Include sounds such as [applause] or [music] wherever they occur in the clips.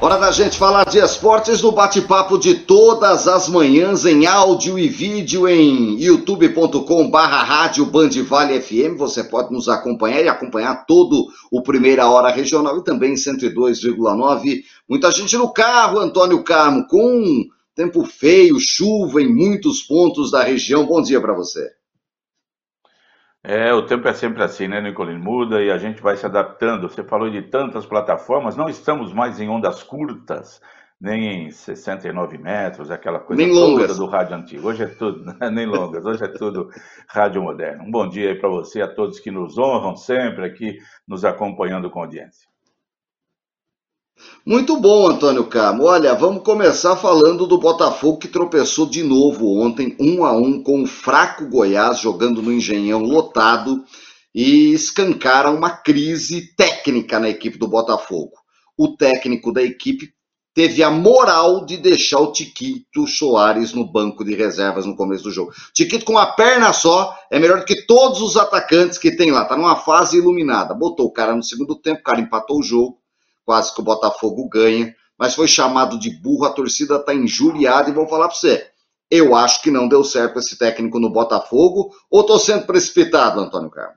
Hora da gente falar de esportes no bate-papo de todas as manhãs em áudio e vídeo em youtube.com barra rádio Bandivale FM. Você pode nos acompanhar e acompanhar todo o Primeira Hora Regional e também 102,9. Muita gente no carro, Antônio Carmo, com tempo feio, chuva em muitos pontos da região. Bom dia para você. É, o tempo é sempre assim, né, Nicolino? Muda e a gente vai se adaptando. Você falou de tantas plataformas, não estamos mais em ondas curtas, nem em 69 metros, aquela coisa nem longas. do rádio antigo. Hoje é tudo, nem longas, hoje é tudo [laughs] rádio moderno. Um bom dia aí para você, a todos que nos honram sempre aqui, nos acompanhando com audiência. Muito bom, Antônio Carmo. Olha, vamos começar falando do Botafogo que tropeçou de novo ontem, um a um, com o fraco Goiás, jogando no Engenhão lotado, e escancara uma crise técnica na equipe do Botafogo. O técnico da equipe teve a moral de deixar o Tiquito Soares no banco de reservas no começo do jogo. Tiquito com uma perna só é melhor do que todos os atacantes que tem lá, tá numa fase iluminada. Botou o cara no segundo tempo, o cara empatou o jogo quase que o Botafogo ganha, mas foi chamado de burro, a torcida está injuriada e vou falar para você. Eu acho que não deu certo esse técnico no Botafogo, ou estou sendo precipitado, Antônio Carlos?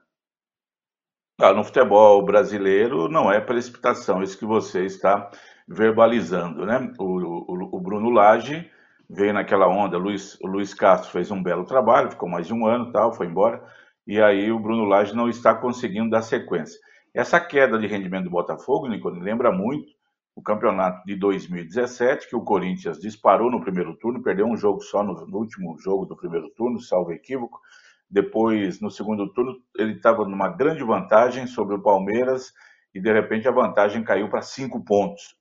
Ah, no futebol brasileiro não é precipitação, isso que você está verbalizando, né? O, o, o Bruno Lage veio naquela onda, Luiz, o Luiz Castro fez um belo trabalho, ficou mais de um ano tal, foi embora, e aí o Bruno Lage não está conseguindo dar sequência. Essa queda de rendimento do Botafogo, Nicole, lembra muito o campeonato de 2017, que o Corinthians disparou no primeiro turno, perdeu um jogo só no, no último jogo do primeiro turno, salvo equívoco. Depois, no segundo turno, ele estava numa grande vantagem sobre o Palmeiras e, de repente, a vantagem caiu para cinco pontos.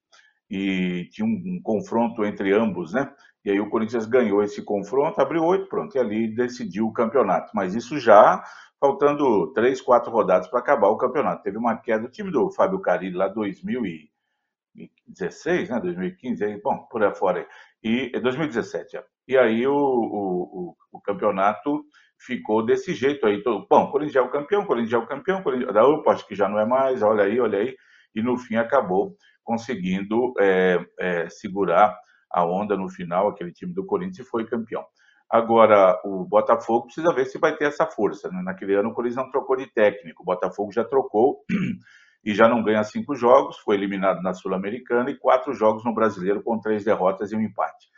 E tinha um, um, confronto entre ambos, né? E aí o Corinthians ganhou esse confronto, abriu oito, pronto, e ali decidiu o campeonato. Mas isso já faltando três, quatro rodadas para acabar o campeonato. Teve uma queda do time do Fábio Carilli lá 2016, né? 2015, aí, bom, por aí fora. E 2017, é. E aí o, o, o, campeonato ficou desse jeito aí. Todo, bom, o Corinthians é o campeão, Corinthians é o campeão, Corinthians, da UPA acho que já não é mais, olha aí, olha aí. E no fim acabou conseguindo é, é, segurar a onda no final, aquele time do Corinthians e foi campeão. Agora, o Botafogo precisa ver se vai ter essa força. Né? Naquele ano, o Corinthians não trocou de técnico. O Botafogo já trocou [clears throat] e já não ganha cinco jogos, foi eliminado na Sul-Americana e quatro jogos no Brasileiro com três derrotas e um empate.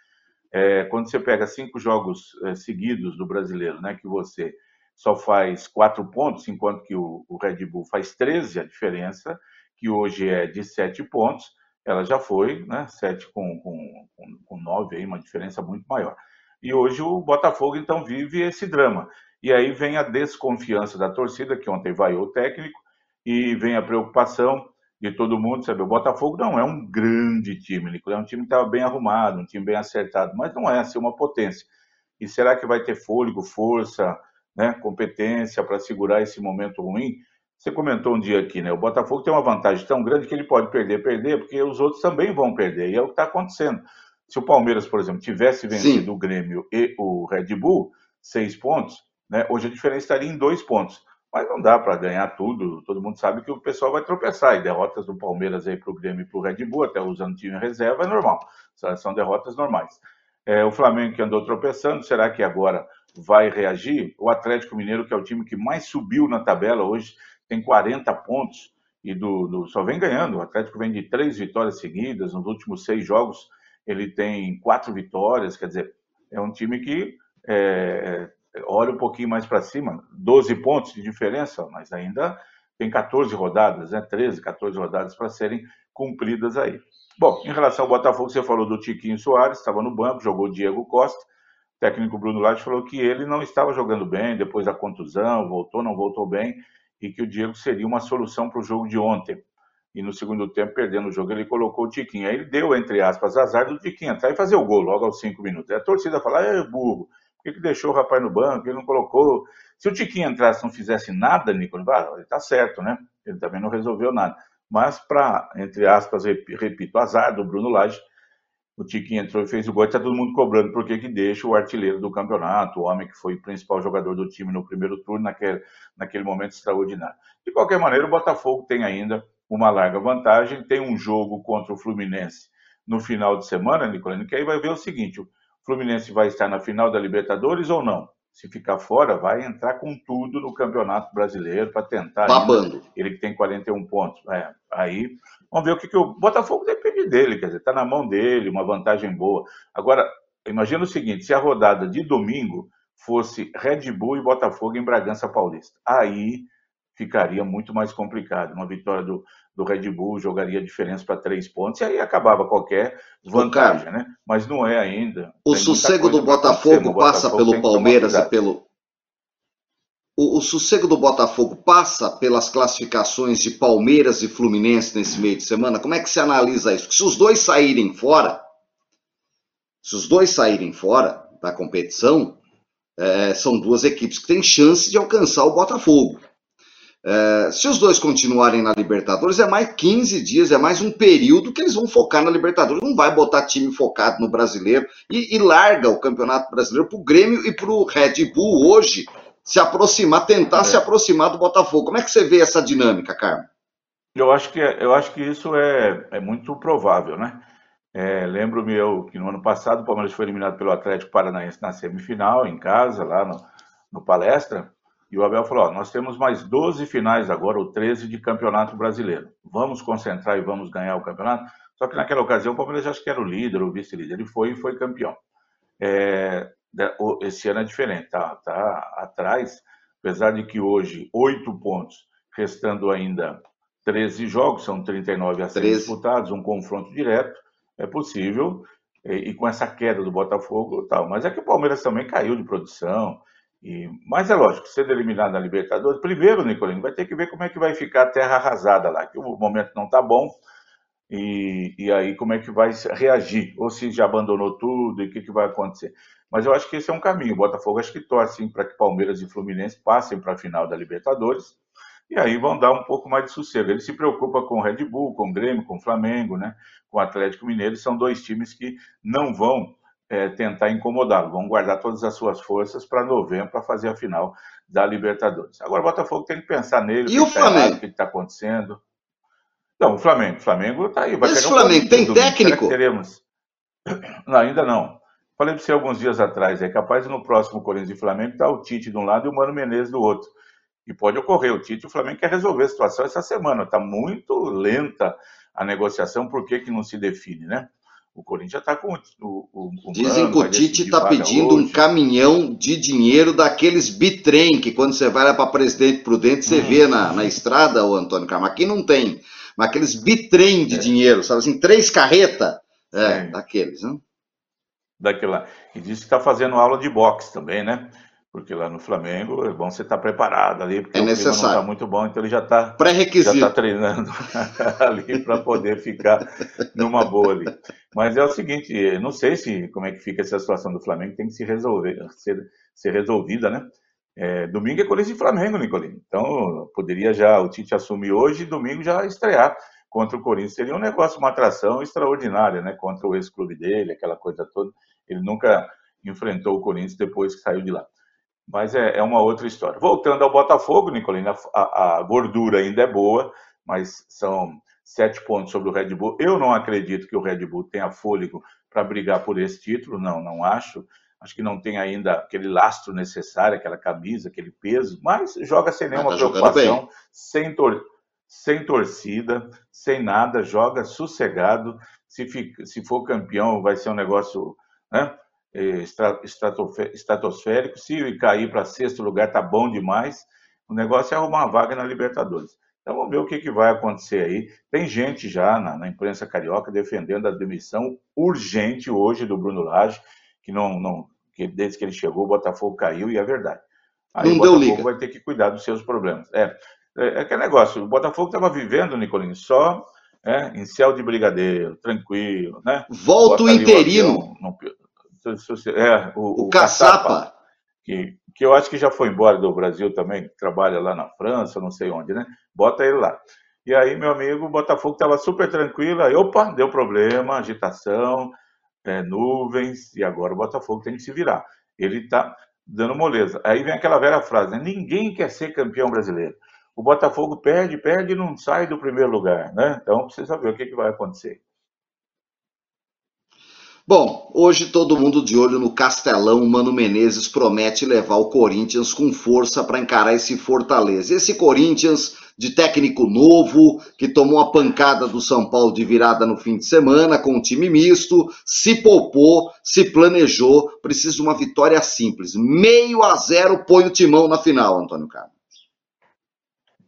É, quando você pega cinco jogos é, seguidos do Brasileiro, né, que você só faz quatro pontos, enquanto que o, o Red Bull faz 13, a diferença, que hoje é de sete pontos, ela já foi, né, sete com, com, com, com nove, aí, uma diferença muito maior. E hoje o Botafogo então vive esse drama. E aí vem a desconfiança da torcida, que ontem vaiou o técnico, e vem a preocupação de todo mundo, sabe? O Botafogo não é um grande time, Nicolas, é um time que estava bem arrumado, um time bem acertado, mas não é assim uma potência. E será que vai ter fôlego, força, né, competência para segurar esse momento ruim? Você comentou um dia aqui, né? O Botafogo tem uma vantagem tão grande que ele pode perder, perder, porque os outros também vão perder, e é o que está acontecendo. Se o Palmeiras, por exemplo, tivesse vencido Sim. o Grêmio e o Red Bull, seis pontos, né, hoje a diferença estaria em dois pontos. Mas não dá para ganhar tudo. Todo mundo sabe que o pessoal vai tropeçar. E derrotas do Palmeiras aí para o Grêmio e para o Red Bull, até usando time em reserva, é normal. São derrotas normais. É, o Flamengo que andou tropeçando, será que agora vai reagir? O Atlético Mineiro, que é o time que mais subiu na tabela hoje, tem 40 pontos e do, do, só vem ganhando. O Atlético vem de três vitórias seguidas, nos últimos seis jogos ele tem quatro vitórias, quer dizer, é um time que é, olha um pouquinho mais para cima, 12 pontos de diferença, mas ainda tem 14 rodadas, né? 13, 14 rodadas para serem cumpridas aí. Bom, em relação ao Botafogo, você falou do Tiquinho Soares, estava no banco, jogou Diego Costa. O técnico Bruno Lage falou que ele não estava jogando bem depois da contusão, voltou, não voltou bem, e que o Diego seria uma solução para o jogo de ontem. E no segundo tempo, perdendo o jogo, ele colocou o Tiquinho. Aí ele deu, entre aspas, azar do Tiquinho entrar e fazer o gol logo aos cinco minutos. Aí a torcida fala, é burro, por que, que deixou o rapaz no banco? Ele não colocou. Se o Tiquinho entrasse e não fizesse nada, Nicolas, ah, ele está certo, né? Ele também não resolveu nada. Mas, para, entre aspas, repito, azar do Bruno Lage, o Tiquinho entrou e fez o gol, está todo mundo cobrando por que deixa o artilheiro do campeonato, o homem que foi o principal jogador do time no primeiro turno, naquele, naquele momento extraordinário. De qualquer maneira, o Botafogo tem ainda uma larga vantagem, tem um jogo contra o Fluminense no final de semana, Nicolino, que aí vai ver o seguinte: o Fluminense vai estar na final da Libertadores ou não? Se ficar fora, vai entrar com tudo no Campeonato Brasileiro para tentar. Babando. Ainda, ele que tem 41 pontos. É, aí vamos ver o que, que o Botafogo depende dele, quer dizer, está na mão dele, uma vantagem boa. Agora, imagina o seguinte: se a rodada de domingo fosse Red Bull e Botafogo em Bragança Paulista, aí ficaria muito mais complicado. Uma vitória do, do Red Bull jogaria a diferença para três pontos e aí acabava qualquer vantagem, né? Mas não é ainda. O sossego do Botafogo passa Botafogo pelo Palmeiras e pelo. O, o sossego do Botafogo passa pelas classificações de Palmeiras e Fluminense nesse meio de semana? Como é que se analisa isso? Se os dois saírem fora, se os dois saírem fora da competição, é, são duas equipes que têm chance de alcançar o Botafogo. É, se os dois continuarem na Libertadores, é mais 15 dias, é mais um período que eles vão focar na Libertadores. Não vai botar time focado no brasileiro e, e larga o Campeonato Brasileiro para o Grêmio e para o Red Bull hoje se aproximar, tentar é. se aproximar do Botafogo. Como é que você vê essa dinâmica, Carmen? Eu acho que, é, eu acho que isso é, é muito provável, né? É, Lembro-me eu que no ano passado o Palmeiras foi eliminado pelo Atlético Paranaense na semifinal, em casa, lá no, no Palestra. E o Abel falou: ó, nós temos mais 12 finais agora, ou 13 de campeonato brasileiro. Vamos concentrar e vamos ganhar o campeonato. Só que naquela ocasião o Palmeiras acho que era o líder, o vice-líder. Ele foi e foi campeão. É, esse ano é diferente, tá, tá atrás, apesar de que hoje oito pontos, restando ainda 13 jogos, são 39 a ser disputados, um confronto direto, é possível, e, e, com essa queda do Botafogo tal. Mas é que o Palmeiras também caiu de produção, e, mas é lógico, sendo eliminado na Libertadores, primeiro, Nicolino, vai ter que ver como é que vai ficar a terra arrasada lá, que o momento não está bom, e, e, aí como é que vai reagir, ou se já abandonou tudo, e o que, que vai acontecer. Mas eu acho que esse é um caminho. O Botafogo acho que torce para que Palmeiras e Fluminense passem para a final da Libertadores, e aí vão dar um pouco mais de sossego. Ele se preocupa com o Red Bull, com o Grêmio, com o Flamengo, né? com o Atlético Mineiro, são dois times que não vão é, tentar incomodá-lo. Vão guardar todas as suas forças para novembro para fazer a final da Libertadores. Agora o Botafogo tem que pensar nele. E o, Flamengo? o que está acontecendo? Não, o Flamengo. O Flamengo está aí. Vai Esse Flamengo um tem técnico? Teremos. Não, ainda não. Falei para você alguns dias atrás, é capaz no próximo Corinthians e Flamengo estar tá o Tite de um lado e o Mano Menezes do outro. E pode ocorrer, o Tite e o Flamengo quer resolver a situação essa semana. Está muito lenta a negociação, por que, que não se define, né? O Corinthians está com o, o, o Dizem que o Tite está pedindo hoje. um caminhão de dinheiro daqueles bitrem, que quando você vai lá para Presidente Prudente, você hum. vê na, na estrada, o Antônio Carmo. Aqui não tem. Mas aqueles bitrem de é. dinheiro, sabe assim, três carretas. É, daqueles, né? Daquela. E disse que está fazendo aula de boxe também, né? Porque lá no Flamengo é bom você estar tá preparado ali, porque é o necessário. não está muito bom, então ele já está pré-requisito já está treinando [laughs] ali para poder ficar numa boa ali. Mas é o seguinte, não sei se como é que fica essa situação do Flamengo, tem que se resolver, ser, ser resolvida, né? É, domingo é Corinthians e Flamengo, Nicolino. Então poderia já o Tite assumir hoje e domingo já estrear contra o Corinthians. Seria um negócio, uma atração extraordinária, né? Contra o ex-clube dele, aquela coisa toda. Ele nunca enfrentou o Corinthians depois que saiu de lá. Mas é, é uma outra história. Voltando ao Botafogo, Nicolina, a, a gordura ainda é boa, mas são sete pontos sobre o Red Bull. Eu não acredito que o Red Bull tenha fôlego para brigar por esse título, não, não acho. Acho que não tem ainda aquele lastro necessário, aquela camisa, aquele peso, mas joga sem nenhuma tá preocupação, sem, tor sem torcida, sem nada, joga sossegado. Se, fica, se for campeão, vai ser um negócio né, estratosférico. Se cair para sexto lugar, tá bom demais. O negócio é arrumar uma vaga na Libertadores. Então vamos ver o que, que vai acontecer aí. Tem gente já na, na, imprensa carioca defendendo a demissão urgente hoje do Bruno Lage, que não, não que desde que ele chegou o Botafogo caiu e é verdade. Aí não o Botafogo liga. vai ter que cuidar dos seus problemas. É, é, é aquele negócio. O Botafogo estava vivendo, Nicolinho, só é, em céu de brigadeiro, tranquilo, né? Volta o interino. O, avião, não, é, o, o, o caçapa. caçapa que, que eu acho que já foi embora do Brasil também, trabalha lá na França, não sei onde, né? Bota ele lá. E aí, meu amigo, o Botafogo estava super tranquilo, aí, opa, deu problema, agitação, é, nuvens, e agora o Botafogo tem que se virar. Ele está dando moleza. Aí vem aquela velha frase, né? ninguém quer ser campeão brasileiro. O Botafogo perde, perde e não sai do primeiro lugar, né? Então precisa ver o que, que vai acontecer. Bom, hoje todo mundo de olho no Castelão. Mano Menezes promete levar o Corinthians com força para encarar esse Fortaleza. Esse Corinthians de técnico novo, que tomou a pancada do São Paulo de virada no fim de semana, com um time misto, se poupou, se planejou. Precisa de uma vitória simples. Meio a zero, põe o timão na final, Antônio Carlos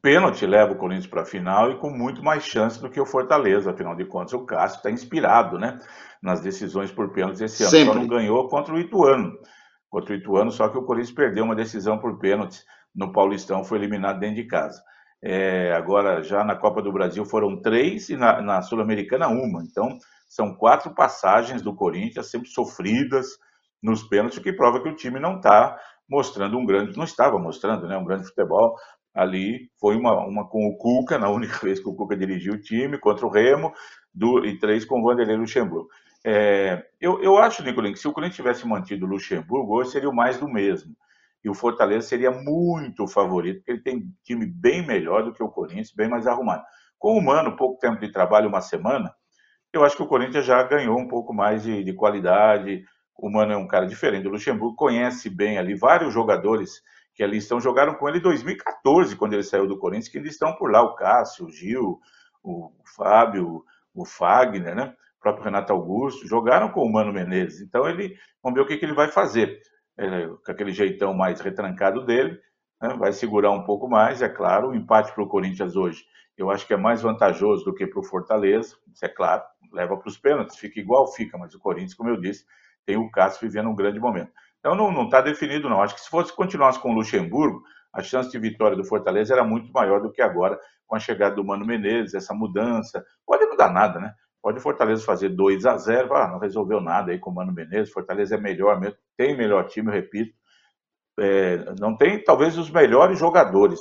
pênalti leva o Corinthians para a final e com muito mais chance do que o Fortaleza. Afinal de contas, o Cássio está inspirado né, nas decisões por pênaltis esse ano. Sempre. Só não ganhou contra o Ituano. Contra o Ituano, só que o Corinthians perdeu uma decisão por pênaltis no Paulistão, foi eliminado dentro de casa. É, agora, já na Copa do Brasil foram três e na, na Sul-Americana uma. Então, são quatro passagens do Corinthians, sempre sofridas nos pênaltis, o que prova que o time não está mostrando um grande, não estava mostrando né, um grande futebol, ali foi uma, uma com o Cuca, na única [laughs] vez que o Cuca dirigiu o time, contra o Remo, do, e três com o Vanderlei Luxemburgo. É, eu, eu acho, Nicolino, que se o Corinthians tivesse mantido o Luxemburgo, hoje seria o mais do mesmo. E o Fortaleza seria muito favorito, porque ele tem um time bem melhor do que o Corinthians, bem mais arrumado. Com o Mano, pouco tempo de trabalho, uma semana, eu acho que o Corinthians já ganhou um pouco mais de, de qualidade. O Mano é um cara diferente. O Luxemburgo conhece bem ali vários jogadores que ali estão, jogaram com ele em 2014, quando ele saiu do Corinthians, que ainda estão por lá, o Cássio, o Gil, o Fábio, o Fagner, né? Próprio Renato Augusto, jogaram com o Mano Menezes. Então, ele, vamos ver o que, que ele vai fazer. É, com aquele jeitão mais retrancado dele, né? vai segurar um pouco mais, é claro. O empate para o Corinthians hoje, eu acho que é mais vantajoso do que para o Fortaleza, isso é claro, leva para os pênaltis, fica igual, fica, mas o Corinthians, como eu disse, tem o Cássio vivendo um grande momento. Então não está definido, não. Acho que se fosse continuasse com o Luxemburgo, a chance de vitória do Fortaleza era muito maior do que agora, com a chegada do Mano Menezes, essa mudança. Pode não dar nada, né? Pode o Fortaleza fazer 2 a 0 ah, não resolveu nada aí com o Mano Menezes, Fortaleza é melhor mesmo, tem melhor time, eu repito. É, não tem talvez os melhores jogadores,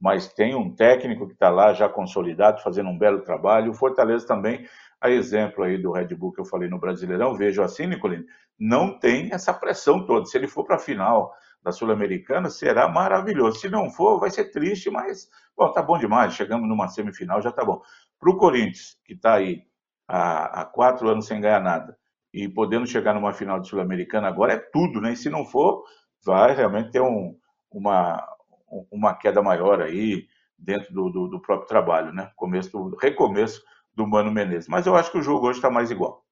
mas tem um técnico que está lá já consolidado, fazendo um belo trabalho. O Fortaleza também, a exemplo aí do Red Bull que eu falei no Brasileirão, vejo assim, Nicolino, não tem essa pressão toda. Se ele for para a final da Sul-Americana, será maravilhoso. Se não for, vai ser triste, mas, bom, tá bom demais. Chegamos numa semifinal, já tá bom. Para o Corinthians, que está aí há, há, quatro anos sem ganhar nada, e podendo chegar numa final de Sul-Americana agora, é tudo, né? E se não for, vai realmente ter um, uma, uma queda maior aí dentro do, do, do próprio trabalho, né? Começo do, recomeço do Mano Menezes. Mas eu acho que o jogo hoje está mais igual.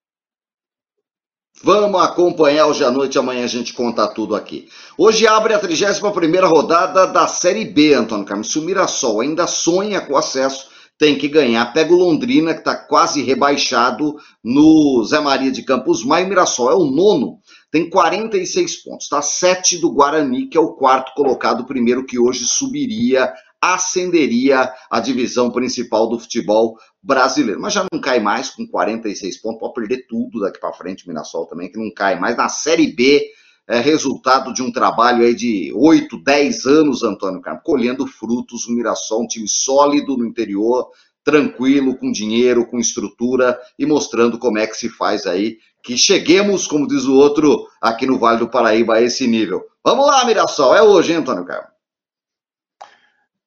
Vamos acompanhar hoje à noite, amanhã a gente conta tudo aqui. Hoje abre a 31ª rodada da Série B, Antônio Carlos. Se o Mirassol ainda sonha com acesso, tem que ganhar. Pega o Londrina, que está quase rebaixado no Zé Maria de Campos Maio. Mirassol é o nono, tem 46 pontos. Está sete do Guarani, que é o quarto colocado, primeiro que hoje subiria ascenderia a divisão principal do futebol brasileiro. Mas já não cai mais com 46 pontos, pode perder tudo daqui para frente, Mirassol também, que não cai mais. Na Série B, é resultado de um trabalho aí de 8, 10 anos, Antônio Carlos, colhendo frutos. O Mirassol, um time sólido no interior, tranquilo, com dinheiro, com estrutura e mostrando como é que se faz aí. Que cheguemos, como diz o outro, aqui no Vale do Paraíba, a esse nível. Vamos lá, Mirassol, é hoje, hein, Antônio Carlos?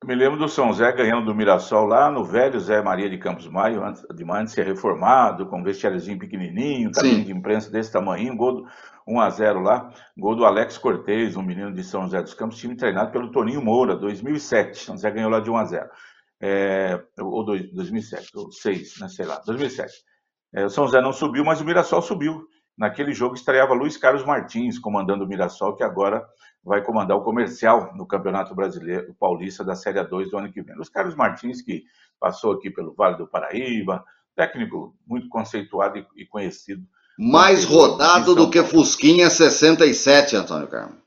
Me lembro do São Zé ganhando do Mirassol lá no velho Zé Maria de Campos Maio, antes de, antes de ser reformado, com um vestiáriozinho pequenininho, cabine de imprensa desse tamanho, gol do 1 a 0 lá, gol do Alex Cortez, um menino de São José dos Campos, time treinado pelo Toninho Moura, 2007. São Zé ganhou lá de 1 a 0. é, ou 2007, ou 6, né, sei lá, 2007. É, o São José não subiu, mas o Mirassol subiu. Naquele jogo estreava Luiz Carlos Martins comandando o Mirassol, que agora vai comandar o comercial no Campeonato Brasileiro Paulista da Série 2 do ano que vem. Luiz Carlos Martins, que passou aqui pelo Vale do Paraíba, técnico muito conceituado e conhecido. Mais rodado do que Fusquinha 67, Antônio Carmo.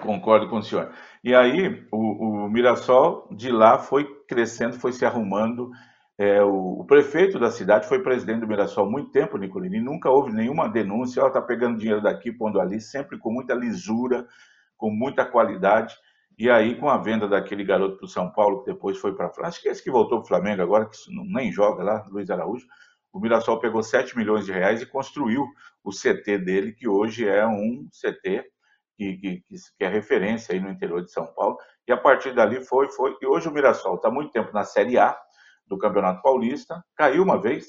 Concordo com o senhor. E aí, o, o Mirassol de lá foi crescendo, foi se arrumando é, o, o, prefeito da cidade foi presidente do Mirassol há muito tempo, Nicolini, e nunca houve nenhuma denúncia. Ela está pegando dinheiro daqui, pondo ali, sempre com muita lisura, com muita qualidade. E aí, com a venda daquele garoto para o São Paulo, que depois foi para a França, acho que esse que voltou para o Flamengo agora, que nem joga lá, Luiz Araújo, o Mirassol pegou 7 milhões de reais e construiu o CT dele, que hoje é um CT que, que, que é referência aí no interior de São Paulo. E a partir dali foi, foi. E hoje o Mirassol está muito tempo na Série A, do Campeonato Paulista, caiu uma vez,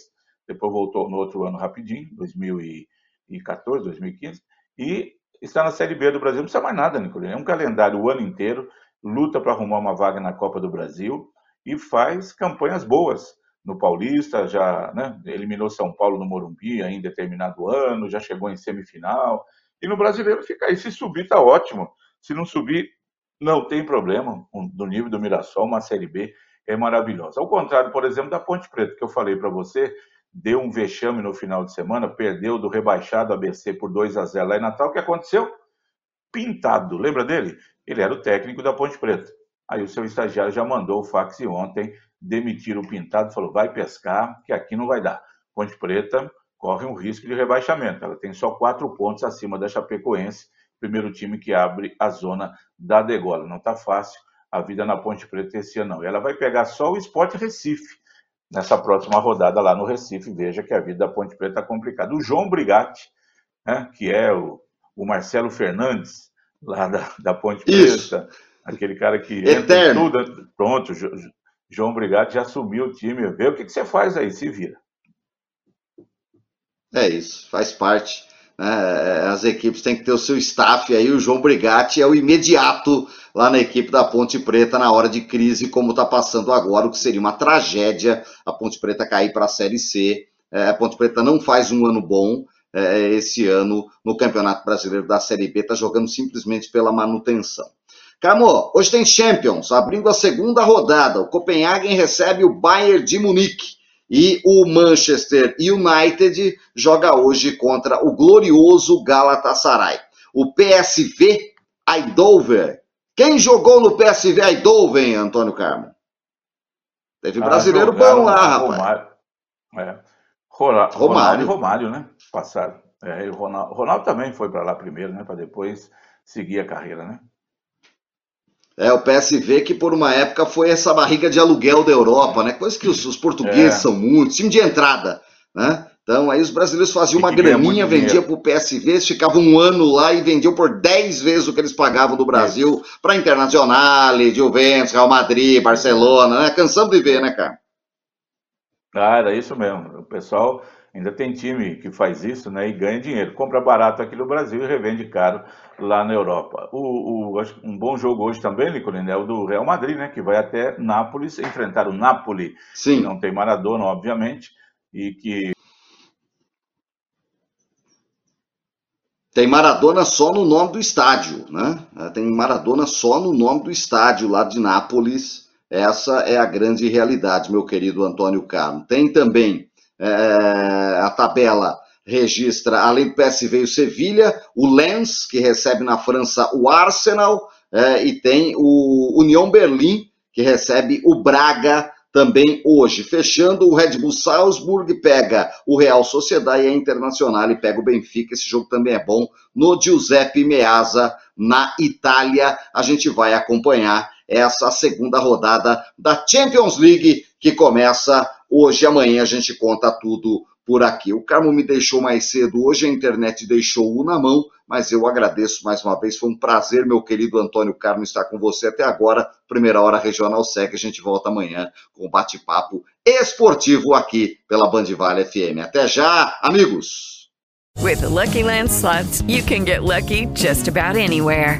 depois voltou no outro ano rapidinho, 2014, 2015, e está na Série B do Brasil. Não precisa mais nada, Nicolino. É um calendário o ano inteiro, luta para arrumar uma vaga na Copa do Brasil e faz campanhas boas no Paulista, já né, eliminou São Paulo no Morumbi em determinado ano, já chegou em semifinal. E no brasileiro fica aí. Se subir, tá ótimo. Se não subir, não tem problema. Do nível do Mirassol, uma Série B é maravilhosa. Ao contrário, por exemplo, da Ponte Preta, que eu falei para você, deu um vexame no final de semana, perdeu do rebaixado ABC por 2 a 0 lá em Natal. O que aconteceu? Pintado. Lembra dele? Ele era o técnico da Ponte Preta. Aí o seu estagiário já mandou o fax ontem demitir o Pintado, falou: vai pescar, que aqui não vai dar. Ponte Preta corre um risco de rebaixamento. Ela tem só quatro pontos acima da Chapecoense, primeiro time que abre a zona da degola. Não está fácil a vida na Ponte Preta esse ano, não. E ela vai pegar só o Sport Recife nessa próxima rodada lá no Recife. Veja que a vida da Ponte Preta está complicada. O João Brigatti, né, que é o, o Marcelo Fernandes, lá da, da Ponte Isso. Preta, aquele cara que Eterno. entra tudo. Pronto, João Brigatti já assumiu o time. Vê o que, que você faz aí, se vira. É isso, faz parte. Né? As equipes têm que ter o seu staff aí. O João Brigatti é o imediato lá na equipe da Ponte Preta na hora de crise, como está passando agora, o que seria uma tragédia a Ponte Preta cair para a Série C. É, a Ponte Preta não faz um ano bom é, esse ano no Campeonato Brasileiro da Série B, está jogando simplesmente pela manutenção. Camo, hoje tem Champions, abrindo a segunda rodada. O Copenhagen recebe o Bayern de Munique. E o Manchester United joga hoje contra o glorioso Galatasaray. O PSV Eindhoven. Quem jogou no PSV Eindhoven, Antônio Carmo? Teve ah, brasileiro bom lá, rapaz. Romário. É. Romário. Romário. Romário, né? Passaram. É, o Ronaldo, Ronaldo também foi para lá primeiro, né? Para depois seguir a carreira, né? É, o PSV que por uma época foi essa barriga de aluguel da Europa, né? Coisa que os, os portugueses é. são muitos, time de entrada, né? Então aí os brasileiros faziam uma graninha, vendiam para o PSV, ficavam um ano lá e vendiam por 10 vezes o que eles pagavam do Brasil é. para Internacional, Juventus, Real Madrid, Barcelona, né? Cansamos de ver, né, cara? Ah, era isso mesmo. O pessoal Ainda tem time que faz isso né, e ganha dinheiro. Compra barato aqui no Brasil e revende caro lá na Europa. O, o um bom jogo hoje também, Nicolino, é o do Real Madrid, né, que vai até Nápoles enfrentar o Napoli, Sim. não tem Maradona, obviamente, e que Tem Maradona só no nome do estádio, né? Tem Maradona só no nome do estádio lá de Nápoles. Essa é a grande realidade, meu querido Antônio Carlos. Tem também a tabela registra, além do PSV, o Sevilha, o Lens, que recebe na França o Arsenal, é, e tem o União Berlim, que recebe o Braga também hoje. Fechando, o Red Bull Salzburg pega o Real Sociedade e a Internacional e pega o Benfica. Esse jogo também é bom no Giuseppe Meazza, na Itália. A gente vai acompanhar essa segunda rodada da Champions League que começa Hoje amanhã a gente conta tudo por aqui. O Carmo me deixou mais cedo hoje, a internet deixou-o na mão, mas eu agradeço mais uma vez. Foi um prazer, meu querido Antônio Carmo, estar com você até agora. Primeira Hora Regional segue, a gente volta amanhã com bate-papo esportivo aqui pela Band Vale FM. Até já, amigos! With the Lucky Land slots, you can get lucky just about anywhere.